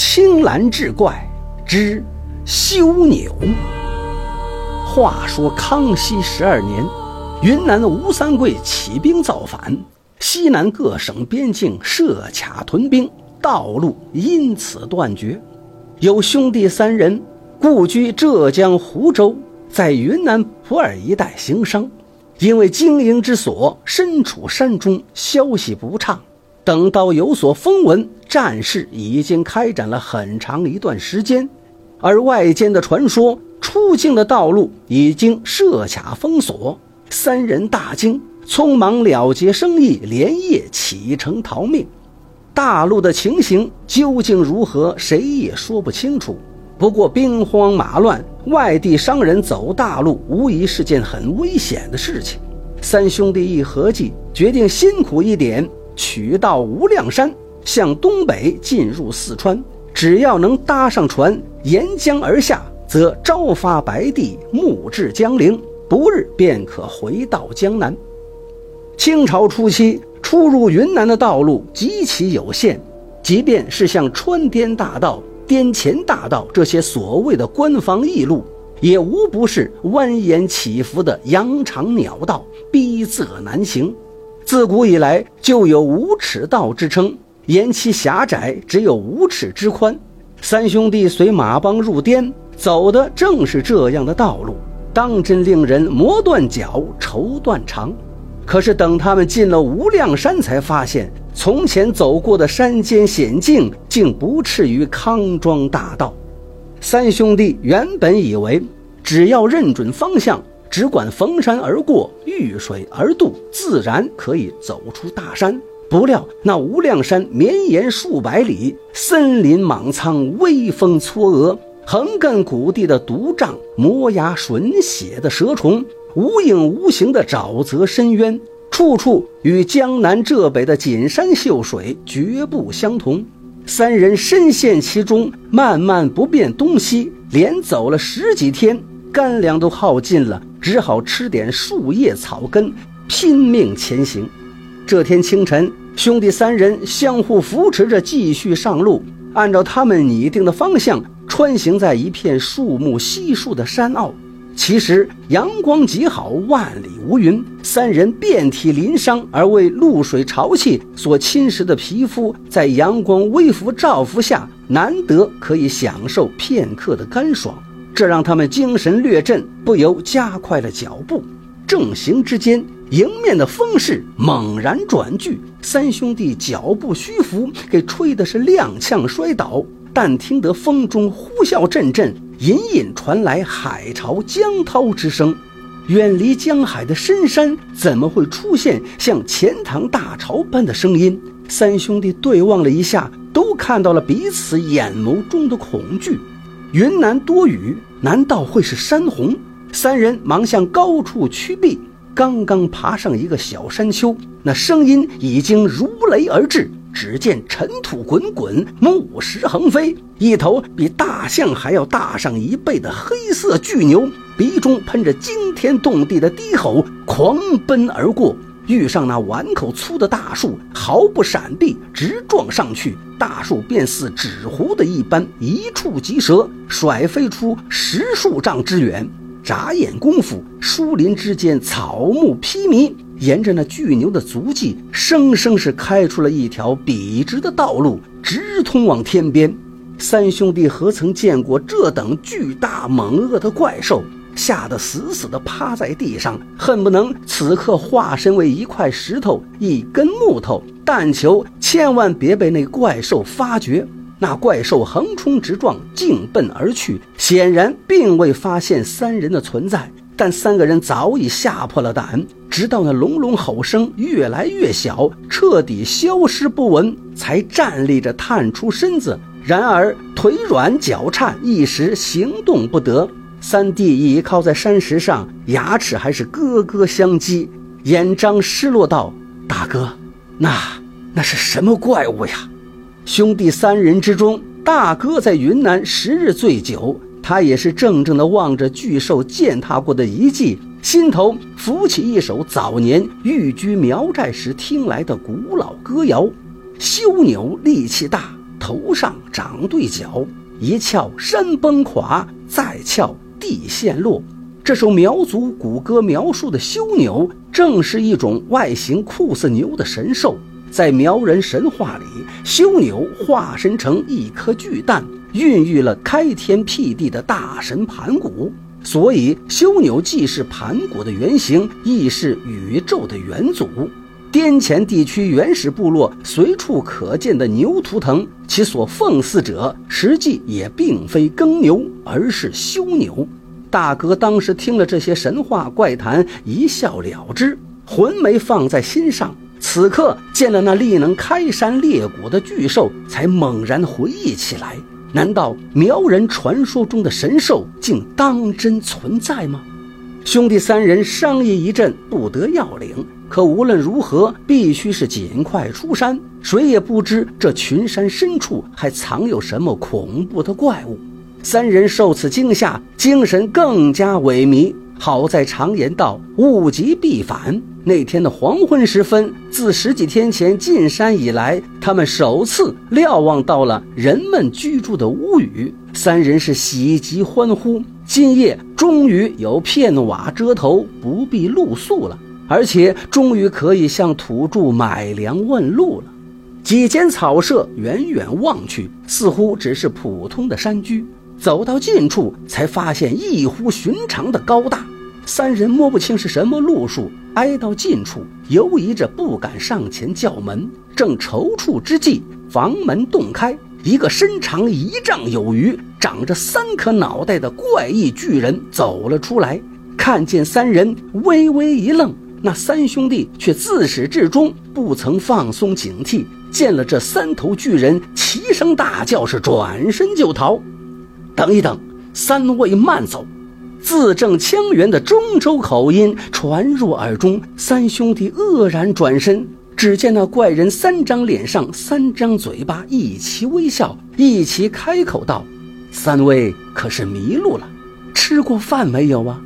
青蓝志怪之修纽。话说康熙十二年，云南的吴三桂起兵造反，西南各省边境设卡屯兵，道路因此断绝。有兄弟三人故居浙江湖州，在云南普洱一带行商，因为经营之所身处山中，消息不畅。等到有所风闻，战事已经开展了很长一段时间，而外间的传说。出境的道路已经设卡封锁，三人大惊，匆忙了结生意，连夜启程逃命。大陆的情形究竟如何，谁也说不清楚。不过兵荒马乱，外地商人走大陆无疑是件很危险的事情。三兄弟一合计，决定辛苦一点，取道无量山，向东北进入四川。只要能搭上船，沿江而下。则朝发白帝，暮至江陵，不日便可回到江南。清朝初期，出入云南的道路极其有限，即便是像川滇大道、滇黔大道这些所谓的官方驿路，也无不是蜿蜒起伏的羊肠鸟道，逼仄难行。自古以来就有无尺道之称，沿其狭窄，只有五尺之宽。三兄弟随马帮入滇。走的正是这样的道路，当真令人磨断脚、愁断肠。可是等他们进了无量山，才发现从前走过的山间险境，竟不次于康庄大道。三兄弟原本以为，只要认准方向，只管逢山而过，遇水而渡，自然可以走出大山。不料那无量山绵延数百里，森林莽苍，微风嵯峨。横亘谷地的毒瘴、磨牙吮血的蛇虫、无影无形的沼泽深渊，处处与江南浙北的锦山秀水绝不相同。三人深陷其中，漫漫不辨东西，连走了十几天，干粮都耗尽了，只好吃点树叶草根，拼命前行。这天清晨，兄弟三人相互扶持着继续上路，按照他们拟定的方向。穿行在一片树木稀疏的山坳，其实阳光极好，万里无云。三人遍体鳞伤，而为露水潮气所侵蚀的皮肤，在阳光微拂照拂下，难得可以享受片刻的干爽，这让他们精神略振，不由加快了脚步。正行之间，迎面的风势猛然转剧，三兄弟脚步虚浮，给吹的是踉跄摔倒。但听得风中呼啸阵阵，隐隐传来海潮江涛之声。远离江海的深山，怎么会出现像钱塘大潮般的声音？三兄弟对望了一下，都看到了彼此眼眸中的恐惧。云南多雨，难道会是山洪？三人忙向高处趋避，刚刚爬上一个小山丘，那声音已经如雷而至。只见尘土滚滚，木石横飞，一头比大象还要大上一倍的黑色巨牛，鼻中喷着惊天动地的低吼，狂奔而过，遇上那碗口粗的大树，毫不闪避，直撞上去。大树便似纸糊的一般，一触即折，甩飞出十数丈之远。眨眼功夫，树林之间草木披靡。沿着那巨牛的足迹，生生是开出了一条笔直的道路，直通往天边。三兄弟何曾见过这等巨大猛恶的怪兽？吓得死死地趴在地上，恨不能此刻化身为一块石头、一根木头，但求千万别被那怪兽发觉。那怪兽横冲直撞，径奔而去，显然并未发现三人的存在。但三个人早已吓破了胆，直到那隆隆吼声越来越小，彻底消失不闻，才站立着探出身子。然而腿软脚颤，一时行动不得。三弟倚靠在山石上，牙齿还是咯咯相击，眼张失落道：“大哥，那那是什么怪物呀？”兄弟三人之中，大哥在云南十日醉酒。他也是怔怔地望着巨兽践踏过的遗迹，心头浮起一首早年寓居苗寨时听来的古老歌谣：“修牛力气大，头上长对角，一翘山崩垮，再翘地陷落。这首苗族古歌描述的修牛，正是一种外形酷似牛的神兽。在苗人神话里，修牛化身成一颗巨蛋，孕育了开天辟地的大神盘古。所以，修牛既是盘古的原型，亦是宇宙的元祖。滇黔地区原始部落随处可见的牛图腾，其所奉祀者实际也并非耕牛，而是修牛。大哥当时听了这些神话怪谈，一笑了之，魂没放在心上。此刻见了那力能开山裂谷的巨兽，才猛然回忆起来：难道苗人传说中的神兽竟当真存在吗？兄弟三人商议一阵，不得要领。可无论如何，必须是尽快出山。谁也不知这群山深处还藏有什么恐怖的怪物。三人受此惊吓，精神更加萎靡。好在常言道：“物极必反。”那天的黄昏时分，自十几天前进山以来，他们首次瞭望到了人们居住的屋宇。三人是喜极欢呼，今夜终于有片瓦遮头，不必露宿了，而且终于可以向土著买粮问路了。几间草舍，远远望去，似乎只是普通的山居。走到近处，才发现异乎寻常的高大。三人摸不清是什么路数，挨到近处，犹疑着不敢上前叫门。正踌躇之际，房门洞开，一个身长一丈有余、长着三颗脑袋的怪异巨人走了出来。看见三人，微微一愣。那三兄弟却自始至终不曾放松警惕。见了这三头巨人，齐声大叫，是转身就逃。等一等，三位慢走。字正腔圆的中州口音传入耳中，三兄弟愕然转身，只见那怪人三张脸上三张嘴巴一齐微笑，一齐开口道：“三位可是迷路了？吃过饭没有啊？”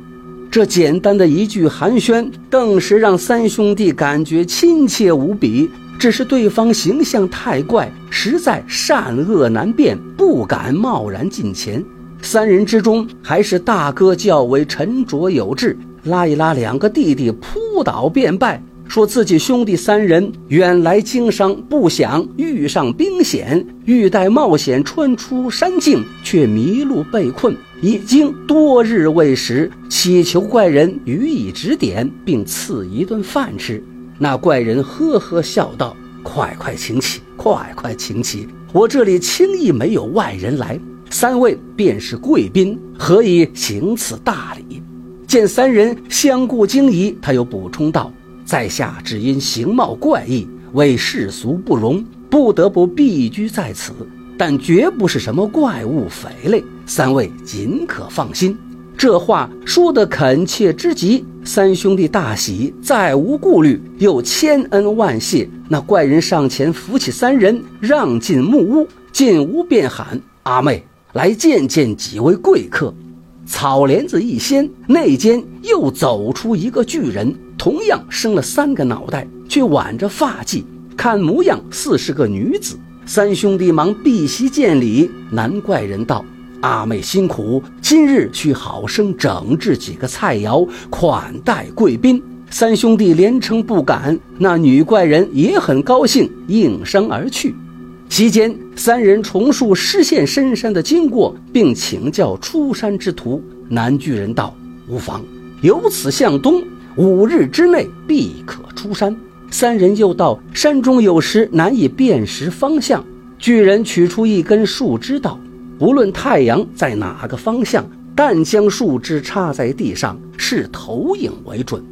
这简单的一句寒暄，顿时让三兄弟感觉亲切无比。只是对方形象太怪，实在善恶难辨，不敢贸然近前。三人之中，还是大哥较为沉着有志，拉一拉两个弟弟，扑倒便拜，说自己兄弟三人远来经商，不想遇上兵险，欲待冒险穿出山境，却迷路被困，已经多日未食，祈求怪人予以指点，并赐一顿饭吃。那怪人呵呵笑道：“快快请起，快快请起，我这里轻易没有外人来。”三位便是贵宾，何以行此大礼？见三人相顾惊疑，他又补充道：“在下只因形貌怪异，为世俗不容，不得不避居在此，但绝不是什么怪物匪类。三位尽可放心。”这话说得恳切之极，三兄弟大喜，再无顾虑，又千恩万谢。那怪人上前扶起三人，让进木屋，进屋便喊：“阿妹。”来见见几位贵客，草帘子一掀，内间又走出一个巨人，同样生了三个脑袋，却挽着发髻，看模样似是个女子。三兄弟忙避席见礼。难怪人道：“阿妹辛苦，今日需好生整治几个菜肴，款待贵宾。”三兄弟连称不敢。那女怪人也很高兴，应声而去。期间，三人重述失陷深山的经过，并请教出山之途。南巨人道：“无妨，由此向东，五日之内必可出山。”三人又道：“山中有时难以辨识方向。”巨人取出一根树枝道：“不论太阳在哪个方向，但将树枝插在地上，视投影为准。”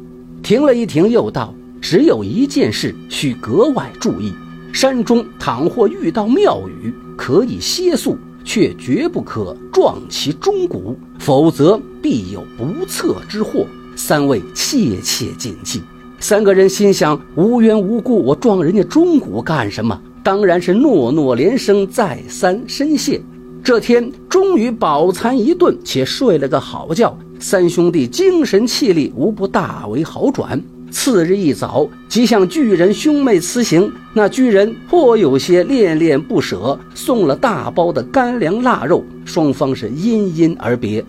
停了一停，又道：“只有一件事需格外注意。”山中倘或遇到庙宇，可以歇宿，却绝不可撞其钟鼓，否则必有不测之祸。三位切切谨记。三个人心想：无缘无故我撞人家钟鼓干什么？当然是诺诺连声，再三深谢。这天终于饱餐一顿，且睡了个好觉。三兄弟精神气力无不大为好转。次日一早，即向巨人兄妹辞行。那巨人颇有些恋恋不舍，送了大包的干粮腊肉。双方是因因而别，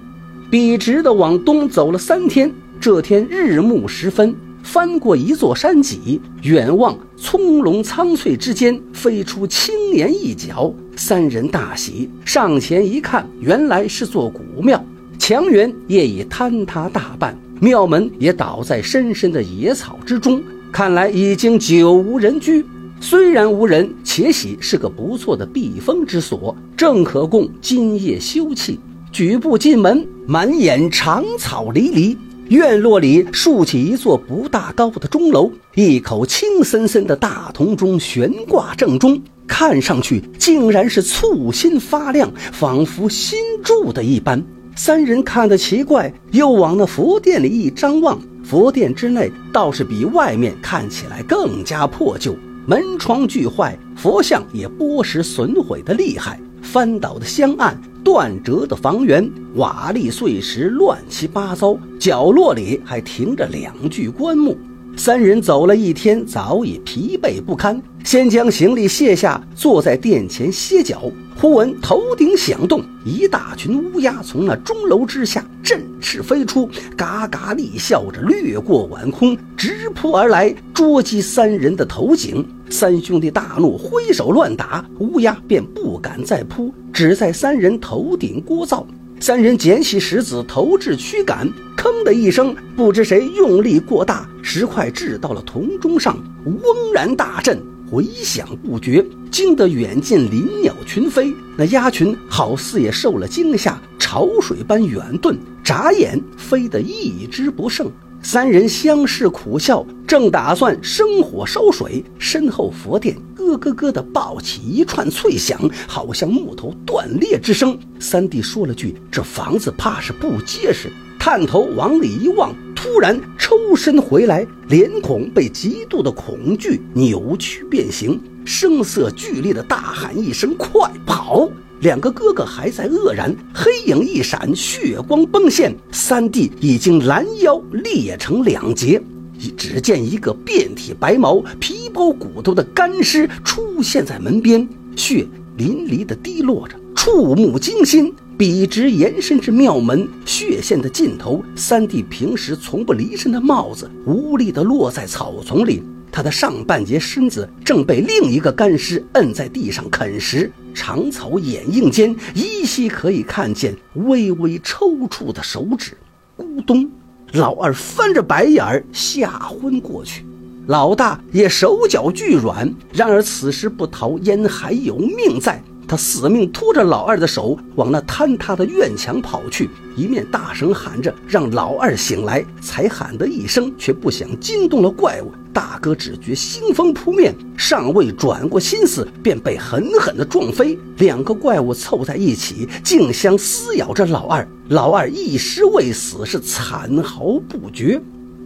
笔直的往东走了三天。这天日暮时分，翻过一座山脊，远望葱茏苍翠之间，飞出青年一角。三人大喜，上前一看，原来是座古庙，墙垣也已坍塌大半。庙门也倒在深深的野草之中，看来已经久无人居。虽然无人，且喜是个不错的避风之所，正可供今夜休憩。举步进门，满眼长草离离，院落里竖起一座不大高的钟楼，一口青森森的大铜钟悬挂正中，看上去竟然是簇新发亮，仿佛新铸的一般。三人看得奇怪，又往那佛殿里一张望，佛殿之内倒是比外面看起来更加破旧，门窗俱坏，佛像也剥蚀损毁的厉害，翻倒的香案，断折的房檐，瓦砾碎石乱七八糟，角落里还停着两具棺木。三人走了一天，早已疲惫不堪，先将行李卸下，坐在殿前歇脚。忽闻头顶响动，一大群乌鸦从那钟楼之下振翅飞出，嘎嘎厉笑着掠过晚空，直扑而来，捉击三人的头颈。三兄弟大怒，挥手乱打，乌鸦便不敢再扑，只在三人头顶聒噪。三人捡起石子投掷驱赶，吭的一声，不知谁用力过大，石块掷到了铜钟上，嗡然大震，回响不绝，惊得远近林鸟群飞。那鸭群好似也受了惊吓，潮水般远遁，眨眼飞得一只不剩。三人相视苦笑，正打算生火烧水，身后佛殿咯咯咯地爆起一串脆响，好像木头断裂之声。三弟说了句：“这房子怕是不结实。”探头往里一望，突然抽身回来，脸孔被极度的恐惧扭曲变形，声色俱厉地大喊一声：“快跑！”两个哥哥还在愕然，黑影一闪，血光迸现，三弟已经拦腰裂成两截。只见一个遍体白毛、皮包骨头的干尸出现在门边，血淋漓地滴落着，触目惊心。笔直延伸至庙门，血线的尽头，三弟平时从不离身的帽子无力地落在草丛里。他的上半截身子正被另一个干尸摁在地上啃食，长草掩映间，依稀可以看见微微抽搐的手指。咕咚，老二翻着白眼儿吓昏过去，老大也手脚俱软。然而此时不逃，焉还有命在？他死命拖着老二的手往那坍塌的院墙跑去，一面大声喊着让老二醒来。才喊得一声，却不想惊动了怪物。大哥只觉腥风扑面，尚未转过心思，便被狠狠地撞飞。两个怪物凑在一起，竞相撕咬着老二。老二一时未死，是惨嚎不绝。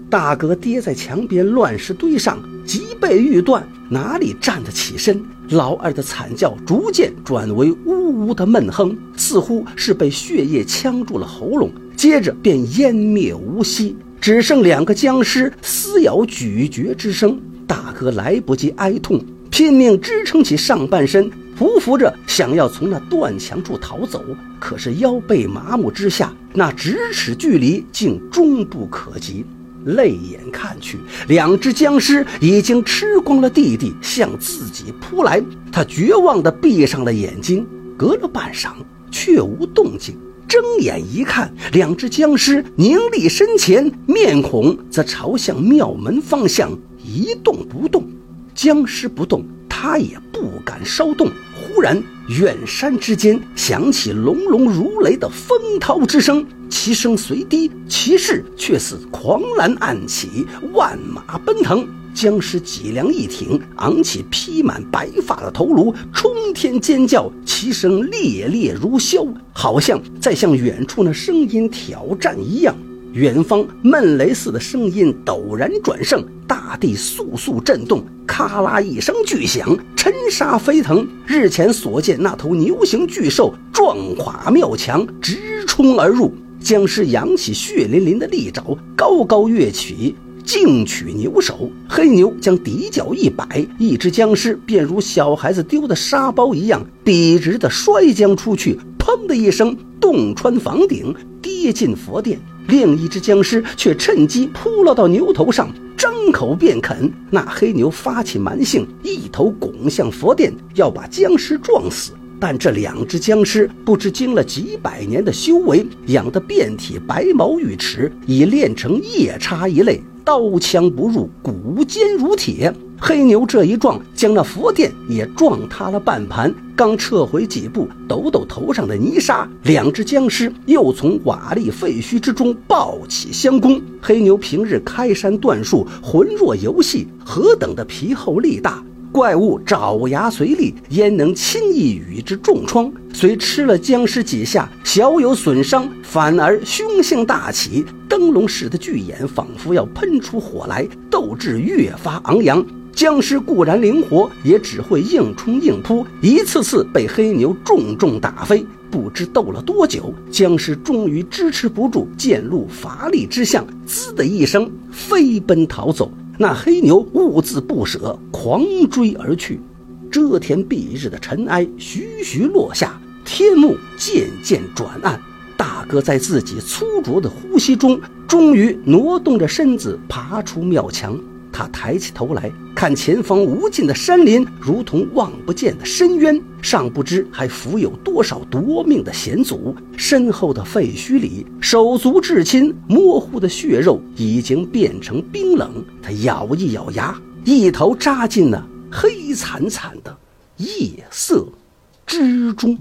大哥跌在墙边乱石堆上，脊背欲断，哪里站得起身？老二的惨叫逐渐转为呜呜的闷哼，似乎是被血液呛住了喉咙，接着便湮灭无息，只剩两个僵尸撕咬咀嚼之声。大哥来不及哀痛，拼命支撑起上半身，匍匐着想要从那断墙处逃走，可是腰背麻木之下，那咫尺距离竟终不可及。泪眼看去，两只僵尸已经吃光了弟弟，向自己扑来。他绝望地闭上了眼睛，隔了半晌，却无动静。睁眼一看，两只僵尸凝立身前，面孔则朝向庙门方向一动不动。僵尸不动，他也不敢稍动。忽然，远山之间响起隆隆如雷的风涛之声。其声虽低，其势却似狂澜暗起，万马奔腾。僵尸脊梁一挺，昂起披满白发的头颅，冲天尖叫，其声烈烈如箫，好像在向远处那声音挑战一样。远方闷雷似的声音陡然转盛，大地簌簌震动，咔啦一声巨响，尘沙飞腾。日前所见那头牛形巨兽撞垮庙墙，直冲而入。僵尸扬起血淋淋的利爪，高高跃起，竟取牛首。黑牛将底脚一摆，一只僵尸便如小孩子丢的沙包一样，笔直的摔将出去，砰的一声，洞穿房顶，跌进佛殿。另一只僵尸却趁机扑落到牛头上，张口便啃。那黑牛发起蛮性，一头拱向佛殿，要把僵尸撞死。但这两只僵尸不知经了几百年的修为，养得遍体白毛玉齿，已练成夜叉一类，刀枪不入，骨坚如铁。黑牛这一撞，将那佛殿也撞塌了半盘。刚撤回几步，抖抖头上的泥沙，两只僵尸又从瓦砾废墟之中抱起相攻。黑牛平日开山断树，浑若游戏，何等的皮厚力大！怪物爪牙随利，焉能轻易与之重创？虽吃了僵尸几下，小有损伤，反而凶性大起，灯笼似的巨眼仿佛要喷出火来，斗志越发昂扬。僵尸固然灵活，也只会硬冲硬扑，一次次被黑牛重重打飞。不知斗了多久，僵尸终于支持不住，渐露乏力之相，滋的一声飞奔逃走。那黑牛兀自不舍，狂追而去。遮天蔽日的尘埃徐徐落下，天幕渐渐转暗。大哥在自己粗拙的呼吸中，终于挪动着身子爬出庙墙。他抬起头来看前方无尽的山林，如同望不见的深渊，尚不知还伏有多少夺命的险阻。身后的废墟里，手足至亲，模糊的血肉已经变成冰冷。他咬一咬牙，一头扎进了黑惨惨的夜色之中。